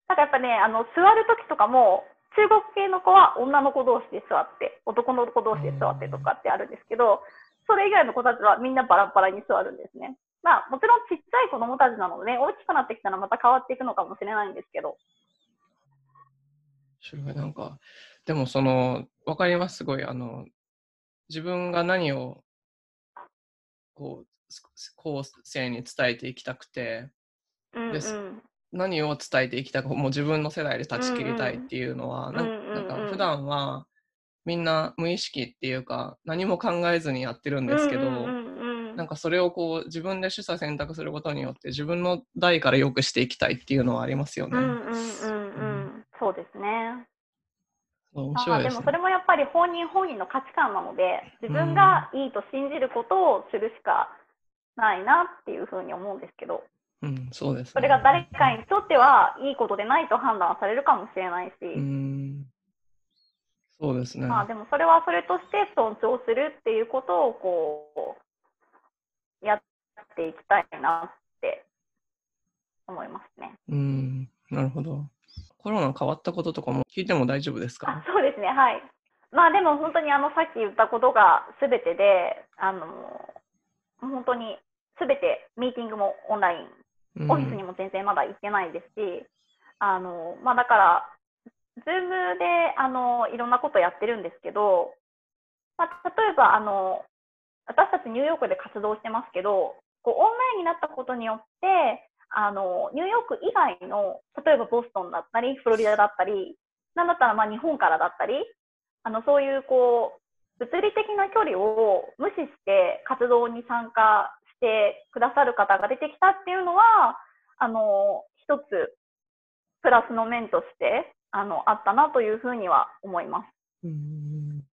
なんかやっぱね、あの、座るときとかも、中国系の子は女の子同士で座って、男の子同士で座ってとかってあるんですけど、それ以外の子たちはみんなバラバラに座るんですね。まあ、もちろんちっちゃい子供たちなので、ね、大きくなってきたらまた変わっていくのかもしれないんですけど。なんか、でもその、わかります、すごい。あの、自分が何をこう後世に伝えていきたくて、うんです。何を伝えていきたくもう自分の世代で断ち切りたいっていうのは、んなうん。なんか普段はみんな無意識っていうか何も考えずにやってるんですけど、うんうんうんうんなんかそれをこう自分で取捨選択することによって自分の代から良くしていきたいっていうのはありますよね。うんうんうんうんそうですね。面あー白いですね。でもそれもやっぱり本人本人の価値観なので自分がいいと信じることをするしかないなっていうふうに思うんですけどうん、そうです、ね。それが誰かにとってはいいことでないと判断されるかもしれないし、うん。そうですね。まあでもそれはそれとして尊重するっていうことをこうやっていきたいなって思いますね。うん、なるほど。コロナ変わったこととかも聞いても大丈夫ですあかそうですね、はい。まあでも本当にあのさっき言ったことがすべてで、あの本当にすべてミーティングもオンライン、うんオフィスにも全然まだ行ってないですし、あのまあだから、ズームであのいろんなことやってるんですけど、まあ、例えばあの私たちニューヨークで活動してますけど、こうオンラインになったことによって、あのニューヨーク以外の例えばボストンだったりフロリダだったりなんだったらまあ日本からだったりあのそういうこう物理的な距離を無視して活動に参加してくださる方が出てきたっていうのはあの一つプラスの面としてあのあったなというふうには思います。うん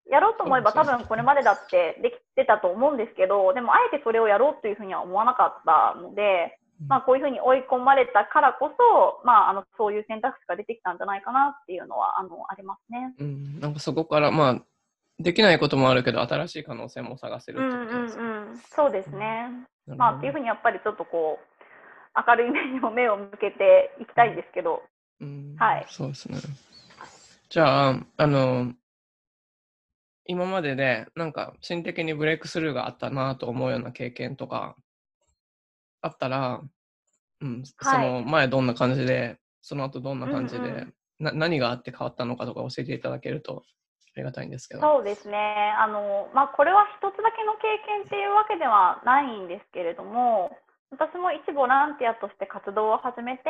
やろうと思えば多分これまでだってできてたと思うんですけどでもあえてそれをやろうというふうには思わなかったので、まあ、こういうふうに追い込まれたからこそ、まあ、あのそういう選択肢が出てきたんじゃないかなっていうのはあのありますね。うん、なんかそこから、まあ、できないこともあるけど、新しい可能性も探せるってことですか？うん、そうですね。まあ、っていうふうにやっぱりちょっとこう明るい面にも目を向けていきたいんですけど、うんはいそうですね。じゃあ、あの、今までで、なんか、心的にブレイクスルーがあったなと思うような経験とか、あったら、うん、そはいの前どんな感じで、その後どんな感じで、うんうんな何があって変わったのかとか教えていただけるとありがたいんですけど。そうですね。あの、まあ、これは一つだけの経験っていうわけではないんですけれども、私も一ボランティアとして活動を始めて、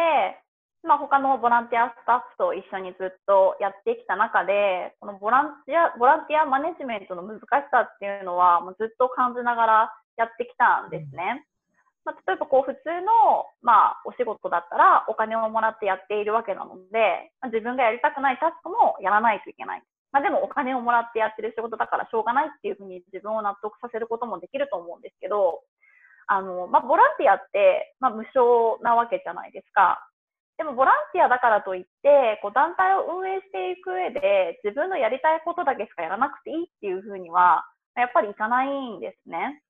まあ、他のボランティアスタッフと一緒にずっとやってきた中で、このボランティア、ボランティアマネジメントの難しさっていうのは、もうずっと感じながらやってきたんですね。まあ、例えばこう普通の、まあ、お仕事だったらお金をもらってやっているわけなので、まあ自分がやりたくないタスクもやらないといけない。まあ、でもお金をもらってやってる仕事だからしょうがないっていうふうに自分を納得させることもできると思うんですけど、あの、まあ、ボランティアって、まあ、無償なわけじゃないですか。でもボランティアだからといって、こう団体を運営していく上で自分のやりたいことだけしかやらなくていいっていうふうには、やっぱりいかないんですね。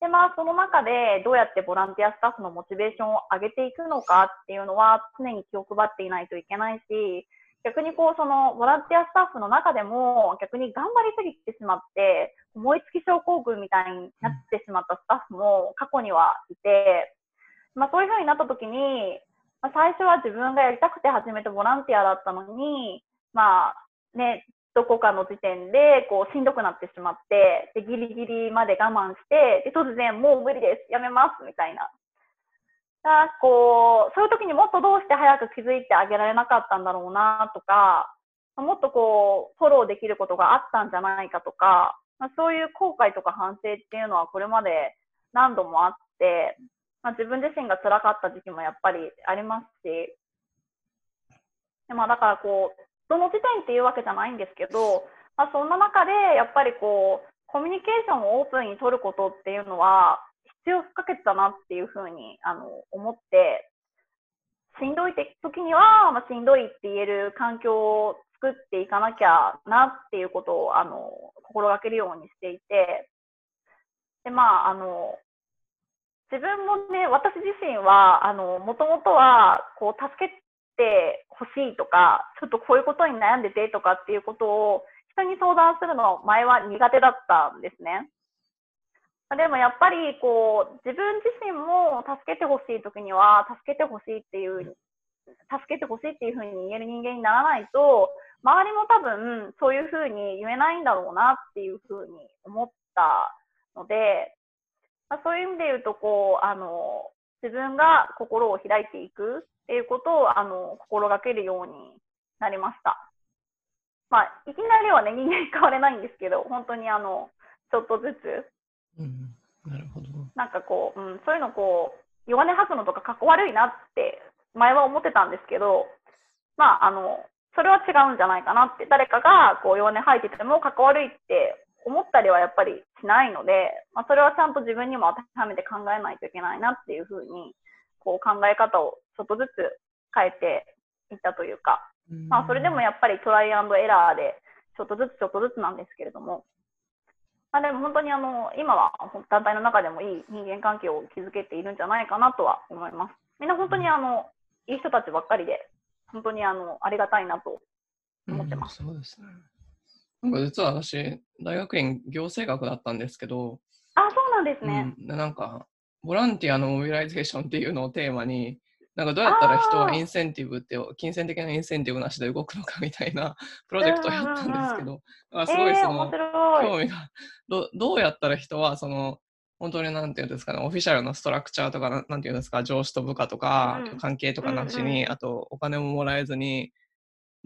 で、まあ、その中でどうやってボランティアスタッフのモチベーションを上げていくのかっていうのは常に気を配っていないといけないし、逆にこう、そのボランティアスタッフの中でも逆に頑張りすぎてしまって、燃え尽き症候群みたいになってしまったスタッフも過去にはいて、まあそういう風になった時に、まあ、最初は自分がやりたくて始めたボランティアだったのに、まあね、どこかの時点でこうしんどくなってしまってでギリギリまで我慢してで突然もう無理ですやめますみたいな。がこうそういう時にもっとどうして早く気づいてあげられなかったんだろうなとかもっとこうフォローできることがあったんじゃないかとか、まあ、そういう後悔とか反省っていうのはこれまで何度もあって、まあ、自分自身が辛かった時期もやっぱりありますし。でまあ、だからこうどの時点っていうわけじゃないんですけど、まあ、そんな中でやっぱりこうコミュニケーションをオープンに取ることっていうのは必要不可欠だなっていうふうにあの思ってしんどい時には、まあ、しんどいって言える環境を作っていかなきゃなっていうことをあの心がけるようにしていて。でまああの自分もね私自身はあのもともとはこう助けてほしいとか、ちょっとこういうことに悩んでてとかっていうことを人に相談するの前は苦手だったんですね。でもやっぱりこう自分自身も助けてほしい時には助けてほしいっていう助けてほしいっていうふうに言える人間にならないと周りも多分そういうふうに言えないんだろうなっていうふうに思ったのでまあ、そういう意味で言うとこうあの自分が心を開いていくっていうことをあの心がけるようになりました。まあ、いきなりはね、人間変われないんですけど、本当にあの、ちょっとずつ、うん、なるほど。なんかこう、うん、そういうのこう、弱音吐くのとかかっこ悪いなって前は思ってたんですけど、まあ、あの、それは違うんじゃないかなって、誰かがこう弱音吐いててもかっこ悪いって思ったりはやっぱりしないので、まあ、それはちゃんと自分にも当てはめて考えないといけないなっていうふうに、こう考え方をちょっとずつ変えていったというか、まあ、それでもやっぱりトライアンドエラーで、ちょっとずつちょっとずつなんですけれども、まあ、でも本当にあの今は団体の中でもいい人間関係を築けているんじゃないかなとは思います。みんな本当にあのいい人たちばっかりで、本当にあのありがたいなと思ってます。うん、そうですね。なんか実は私、大学院行政学だったんですけど、あ、そうなんですね。うん、なんか、ボランティアの mobilization っていうのをテーマに、なんかどうやったら人はインセンティブって、金銭的なインセンティブなしで動くのかみたいな プロジェクトをやったんですけど、すごいその、興味がど、どうやったら人はその、本当になんていうんですかね、オフィシャルのストラクチャーとか、なんていうんですか、上司と部下とか、関係とかなしに、あとお金ももらえずに、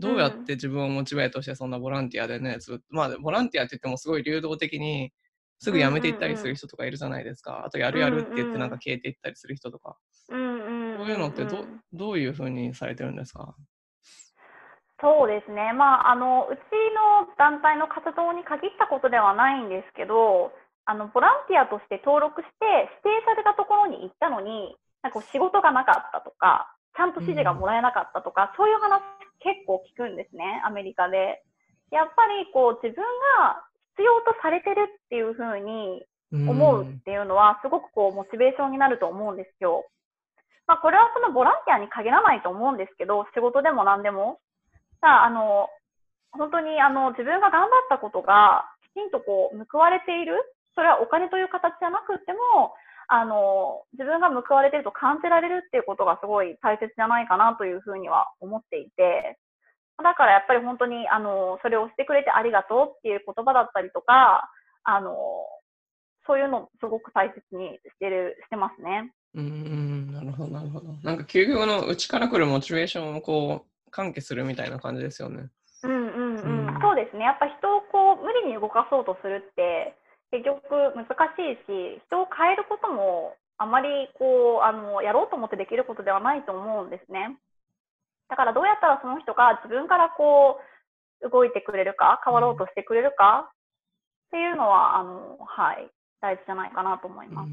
どうやって自分をモチベートしてそんなボランティアでね、ずっと、まあ、ボランティアって言ってもすごい流動的に、すぐ辞めていったりする人とかいるじゃないですか。あと、やるやるって言ってなんか消えていったりする人とか。そういうのってどどういうふうにされてるんですか？そうですね、まああの、うちの団体の活動に限ったことではないんですけど、あのボランティアとして登録して指定されたところに行ったのに、なんか仕事がなかったとか、ちゃんと指示がもらえなかったとか、うん、そういう話結構聞くんですね、アメリカで。やっぱりこう自分が必要とされてるっていうふうに思うっていうのは、すごくこうモチベーションになると思うんですよ。まあ、これはそのボランティアに限らないと思うんですけど、仕事でも何でも。さあ、あの、本当にあの自分が頑張ったことがきちんとこう報われている、それはお金という形じゃなくても、あの、自分が報われていると感じられるっていうことがすごい大切じゃないかなというふうには思っていて、だからやっぱり本当に、あの、それをしてくれてありがとうっていう言葉だったりとか、あの、そういうのすごく大切にしてる、してますね。うん、なるほど、なるほど。なんか究極の内から来るモチベーションをこう、喚起するみたいな感じですよね。うんうんうん。うん、そうですね。やっぱ人をこう、無理に動かそうとするって、結局難しいし、人を変えることもあまりこう、あの、やろうと思ってできることではないと思うんですね。だからどうやったらその人が自分からこう、動いてくれるか、変わろうとしてくれるかっていうのは、あの、はい、大事じゃないかなと思います。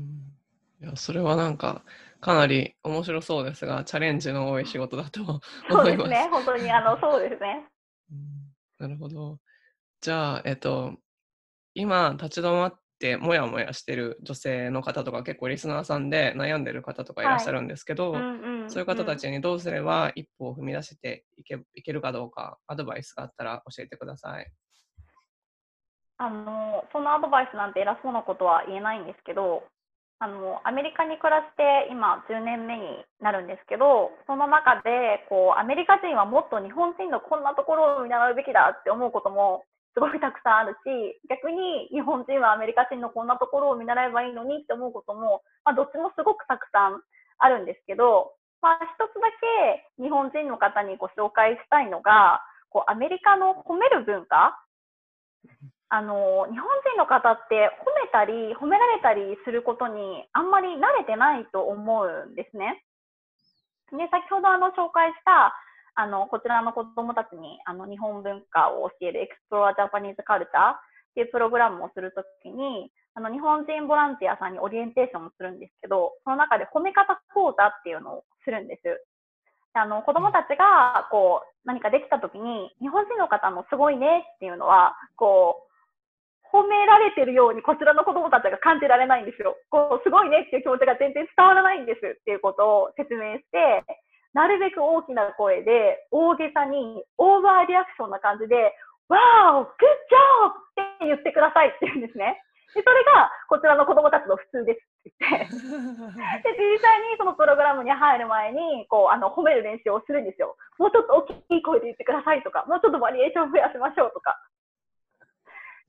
いや、それはなんか、かなり面白そうですが、チャレンジの多い仕事だと思います。そうですね、本当に、あの、そうですね。なるほど。じゃあ、えっと、今、立ち止まってもやもやしてる女性の方とか結構リスナーさんで悩んでる方とかいらっしゃるんですけど、はいうんうん、そういう方たちにどうすれば一歩を踏み出していけいけるかどうかアドバイスがあったら教えてください。あのそのアドバイスなんて偉そうなことは言えないんですけどあのアメリカに暮らして今10年目になるんですけどその中でこうアメリカ人はもっと日本人のこんなところを見習うべきだって思うこともすごいたくさんあるし、逆に日本人はアメリカ人のこんなところを見習えばいいのにって思うことも、まあ、どっちもすごくたくさんあるんですけど、まあ、一つだけ日本人の方にご紹介したいのが、こうアメリカの褒める文化あの日本人の方って褒めたり褒められたりすることにあんまり慣れてないと思うんですね。で先ほどあの紹介したあの、こちらの子供たちに、あの、日本文化を教える Explore Japanese Culture っていうプログラムをするときに、あの、日本人ボランティアさんにオリエンテーションをするんですけど、その中で褒め方講座っていうのをするんです。あの、子供たちが、こう、何かできたときに、日本人の方のすごいねっていうのは、こう、褒められてるようにこちらの子供たちが感じられないんですよ。こう、すごいねっていう気持ちが全然伝わらないんですっていうことを説明して、なるべく大きな声で、大げさに、オーバーリアクションな感じで、わー good job! って言ってくださいって言うんですね。で、それが、こちらの子供たちの普通ですって言って。で、実際にそのプログラムに入る前に、こう、あの、褒める練習をするんですよ。もうちょっと大きい声で言ってくださいとか、もうちょっとバリエーション増やしましょうとか。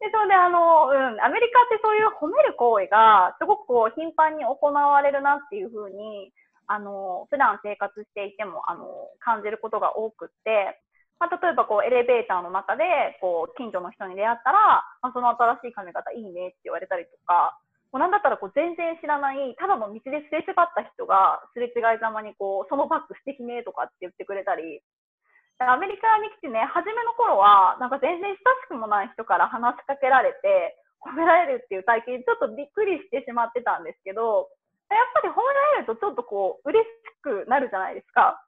で、それであの、うん、アメリカってそういう褒める行為が、すごくこう、頻繁に行われるなっていうふうに、あの、普段生活していても、あの、感じることが多くって、まあ、例えばこう、エレベーターの中で、こう、近所の人に出会ったら、まあ、その新しい髪型いいねって言われたりとか、なんだったらこう全然知らない、ただの道ですれ違った人が、すれ違いざまにこう、そのバッグ素敵ねとかって言ってくれたり、アメリカに来てね、初めの頃は、なんか全然親しくもない人から話しかけられて、褒められるっていう体験、ちょっとびっくりしてしまってたんですけど、やっぱり褒められるとちょっとこう、嬉しくなるじゃないですか。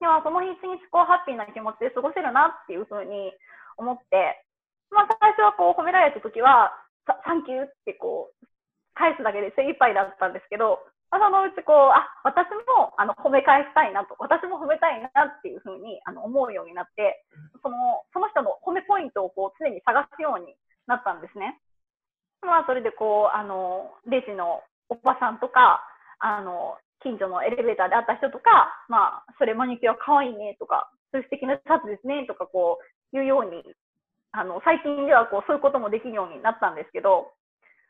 でも、その日一日こう、ハッピーな気持ちで過ごせるなっていうふうに思って、まあ、最初はこう、褒められた時は、サンキューってこう、返すだけで精一杯だったんですけど、まあそのうちこう、あ、私もあの褒め返したいなと、私も褒めたいなっていうふうにあの思うようになって、その、その人の褒めポイントをこう常に探すようになったんですね。まあ、それでこう、あの、レジのおばさんとか、あの、近所のエレベーターで会った人とか、まあ、それマニキュア可愛いねとか、そういう素敵なシャツですねとかこう、言うように、あの、最近ではこう、そういうこともできるようになったんですけど、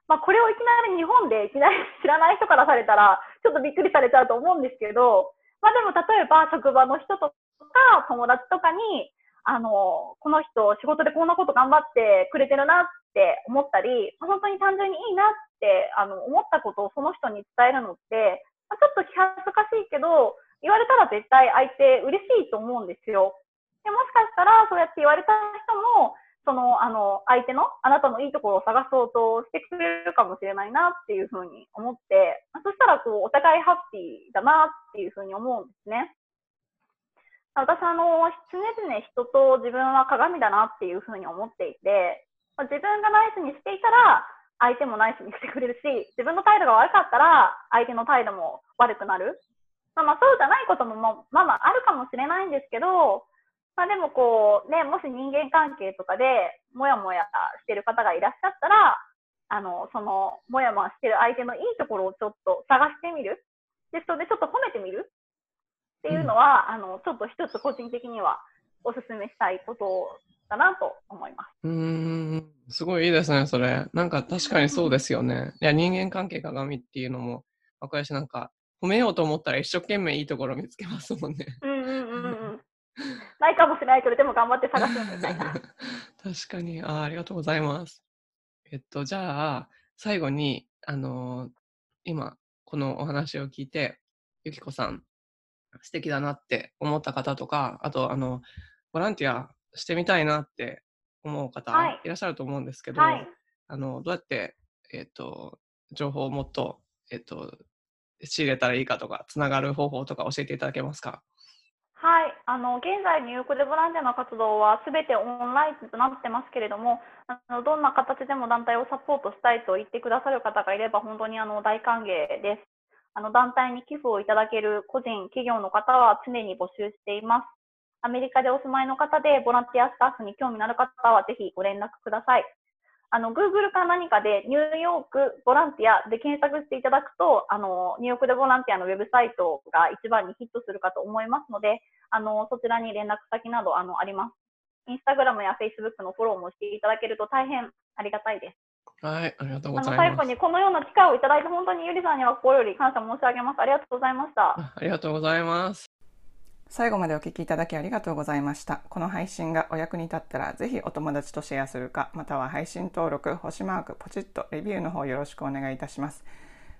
まあ、これをいきなり日本でいきなり 知らない人からされたら、ちょっとびっくりされちゃうと思うんですけど、まあ、でも例えば職場の人とか友達とかに、あの、この人仕事でこんなこと頑張ってくれてるなって思ったり、本当に単純にいいなってあの思ったことをその人に伝えるのって、ちょっと気恥ずかしいけど、言われたら絶対相手嬉しいと思うんですよ。でもしかしたらそうやって言われた人も、その、あの、相手の、あなたのいいところを探そうとしてくれるかもしれないなっていうふうに思って、そしたら、こう、お互いハッピーだなっていうふうに思うんですね。私、あの、常々人と自分は鏡だなっていうふうに思っていて、ま自分がナイスにしていたら、相手もナイスにしてくれるし、自分の態度が悪かったら、相手の態度も悪くなる。まあ、まあ、そうじゃないことも、まあまああるかもしれないんですけど、まあでもこう、ね、もし人間関係とかで、もやもやしてる方がいらっしゃったら、あの、その、もやもやしてる相手のいいところをちょっと探してみる。で、それでちょっと褒めてみるっていうのは、うん、あの、ちょっと一つ個人的にはお勧めしたいことだなと思います。うん、すごいいいですね、それ。なんか確かにそうですよね。いや、人間関係鏡っていうのも、わかるし、なんか、褒めようと思ったら一生懸命いいところ見つけますもんね。うんうんうんうん。ないかもしれないけど、でも頑張って探すみたいな。確かにあ。ありがとうございます。えっと、じゃあ、最後に、あのー、今、このお話を聞いて、ゆきこさん、素敵だなって思った方とか、あと、あの、ボランティアしてみたいなって思う方、い。らっしゃると思うんですけど、はい、あの、どうやって、えっと、情報をもっと、えっと、仕入れたらいいかとか、つながる方法とか教えていただけますか？はい、あの現在、ニューヨークでボランティアの活動はすべてオンラインとなってますけれども、あのどんな形でも団体をサポートしたいと言ってくださる方がいれば、本当にあの大歓迎です。あの団体に寄付をいただける個人、企業の方は常に募集しています。アメリカでお住まいの方でボランティアスタッフに興味のある方はぜひご連絡ください。あの、Google か何かでニューヨークボランティアで検索していただくと、あの、ニューヨークでボランティアのウェブサイトが一番にヒットするかと思いますので、あの、そちらに連絡先など、あの、あります。インスタグラムやフェイスブックのフォローもしていただけると大変ありがたいです。はい、ありがとうございます。最後にこのような機会をいただいて本当にゆりさんには心より感謝申し上げます。ありがとうございました。ありがとうございます。最後までお聞きいただきありがとうございました。この配信がお役に立ったら、ぜひお友達とシェアするか、または配信登録、星マーク、ポチッとレビューの方よろしくお願いいたします。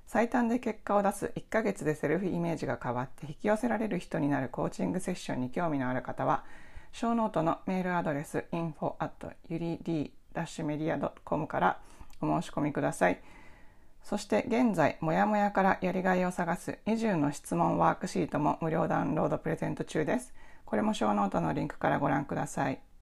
最短で結果を出す1ヶ月でセルフイメージが変わって引き寄せられる人になるコーチングセッションに興味のある方は、ショーノートのメールアドレス info at dash media .com からお申し込みください。そして現在、もやもやからやりがいを探す20の質問ワークシートも無料ダウンロードプレゼント中です。これもショーノートのリンクからご覧ください。